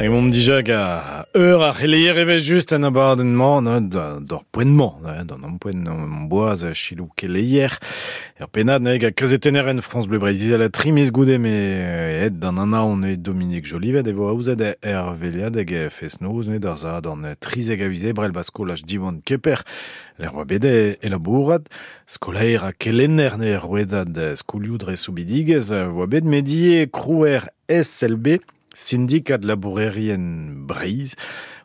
Hag mom dijak a eur ar c'heleier eve just an abadenn man d'or poenman, d'an am poen an boaz a chilou keleier. Er penad neg a krezetener en France Bleu Brésil la trimis goude me et d'an an on e Dominique Jolivet e vo a ouzet er veliad eg e fes noz ne d'ar zad an trizeg avize brel basko lach divan keper l'er oa bede e labourat skolaer a kelenner ne roedad skoulioù dre soubidigez oa bet medie krouer SLB syndikat labourerien Breiz,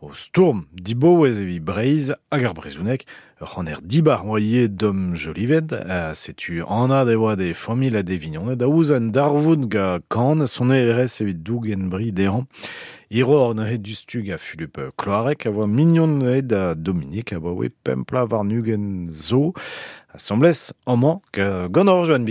o stourm dibouez evi Breiz hag ar brezounek, ur c'han er dibar moye dom jolivet, a setu anad e oa de famil a devignon, da ouz an darvoud ga kan son ERS evit dougen bri dehan, Iro dustug a Philippe Kloarek a voa mignon da Dominique we pempla var nugen zo, a semblez amant ga gant or joan.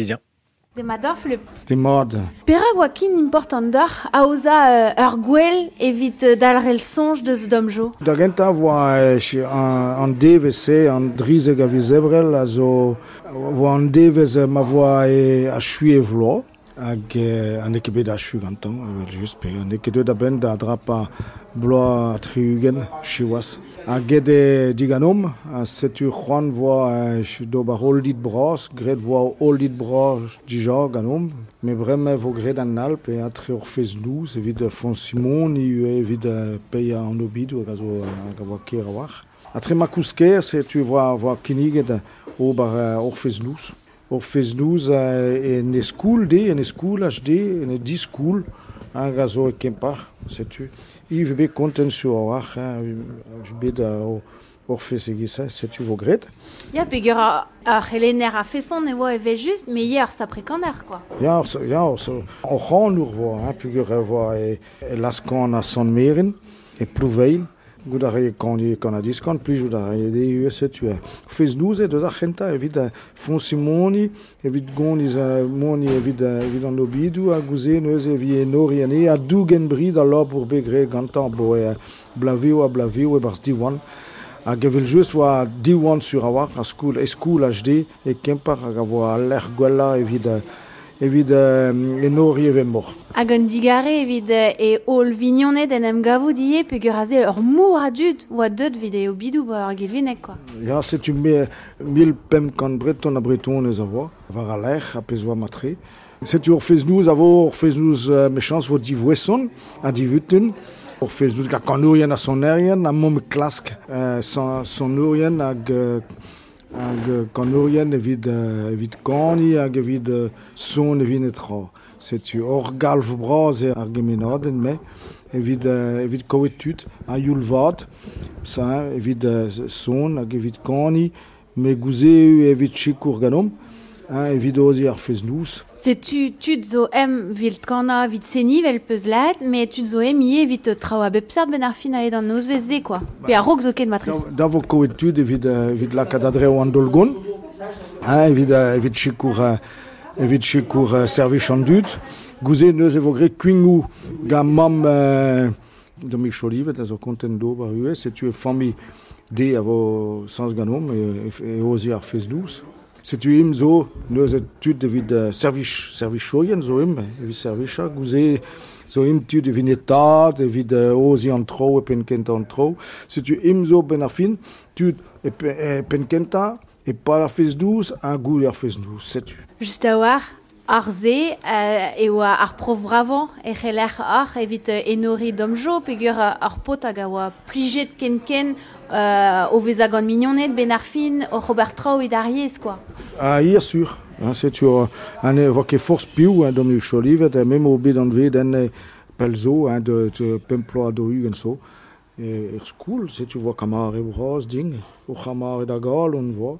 Demador, Philippe. Demad. Pera guakin important dar, a oza uh, ur gwell evit uh, dalrel sonj deus domjo. Da genta voa an, an DVC, an drizeg a vizebrel, a zo voa an DVC ma voa a chui e vlo, hag e, an eke bet a chui gantan, evel just, pe an eke da ben da drapa bloa triugen, chiwas. A diganom, a setu c'hoan voa e, ba holdit bras, gred voa holdit bras dija ganom, me breme vo an alp e a tre ur fez evit fon Simon, i evit peia an obid, a zo hag a voa ker a war. A tre setu voa, voa kiniget ur fez louz. Fez louz e ne skoul de, en e skoul HD, en e di skoul, hag a zo e kempar, setu. Iv be konten sur a war, bet o ur fez egisa, setu vo gred. Ya, pegur a, a c'helenner a feson e oa eve just, me hier sa prekaner, quoi. Ja, so, ja, so, o c'han ur voa, hein, pugur e voa e, e laskan a son meren, e plouveil, gout a re kan pli re de ue setu e. Fez douze deus ar c'henta evit a fon simoni, moni evit, evit an obidou, a gouze neus evit e nori ane, a dougen brid a lop ur begre gantan blavio a blavio e barz diwan. A just sur a war, a e skoul HD, e kempar a evit, a- evit e, e nori even mor. Hag an digare evit e ol vignonet en em gavou die, pegur a ze ur mour a dud, oa deud vid e obidou ba ar gelvinek, quoi. Ja, setu me, mil pem kan breton a breton ez a voa, var a l'er, a pez voa matre. Setu ur fez nouz a vo, ur fez nouz mechans vo di voeson, a di vuten, ur fez nouz ga kanourien a son erien, a mom klask son, son nourien hag, evit, uh, evit kani hag evit uh, son evit netra. Setu ur galv braz ar gemenaden me, evit, evit kovet tut, a youl vat, sa evit son hag evit kani, me gouze evit chikour ganom, hein, evit ozi ar fez tud zo em vilt kana vit seni vel me tud zo em ie bepsard ben ar fin a ed an noz vez ze, quoi. Pe a rog zo ket matriz. Da vo kovet tut evit, evit laka da dreo an dolgon, hein, evit, evit chikour, evit chikour servich an dut, gouze neus evo gre kuingou ga mam Domik Cholivet, a zo konten do bar ue, setu e fami de a vo sans ganom e, e, e ozi ar fez douz. Setu im zo, neus e tud evit uh, servich, servich choien zo im, evit servicha, gouze zo im tud evit netat, evit uh, ozi an tro e pen kenta an tro. Setu im zo ben ar fin, tud e, pe, e pen kenta, e pa ar fez douz, a goul ar fez douz, setu. Just a war, ar ze, uh, e oa ar prof bravant, e c'heller ar evit uh, enori domjo, pegur uh, ar pot hag a oa plijet ken ken uh, o vez gant mignonnet ben ar fin, o Robert Trau ed ar yez, quoi. Ah, hier sur. Hein, c'est sur un évoqué force piou, hein, Dominique Cholivet, et même au bid en vide, un pelzo, hein, de, de pemplo do hugen so. Et er school, c'est tu vois kamar e bras ding, o kamar e da gal, on voit.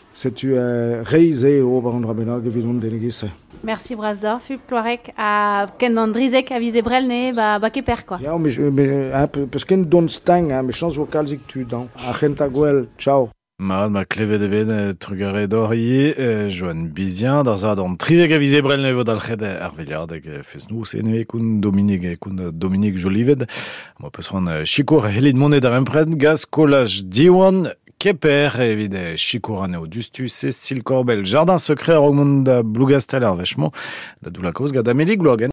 gistan, setu e reize o bar an rabena gevidon den e gisse. Merci Brasdor, Fup Cloarec a ken an drizek a vize brel ne ba, ba keper quoi. Ja, mais, mais, hein, peus ken don stang, hein, mais chans vokal zik tu dan. A c'hent a gwell, ciao. Ma ma klevet eben e trugare d'oriye, e joan bizien, d'ar zad an trizek a vize brel ne vo dal c'hed ar veliard ag fes nou se ne koun Dominique koun Dominique Jolivet. Ma peus ran chikour helid monet ar empred gaz kolaj diwan keper evit e chikour aneo dustu Cécile Corbel. Jardin secret ar augmont da blougastel ar vechmo da dou la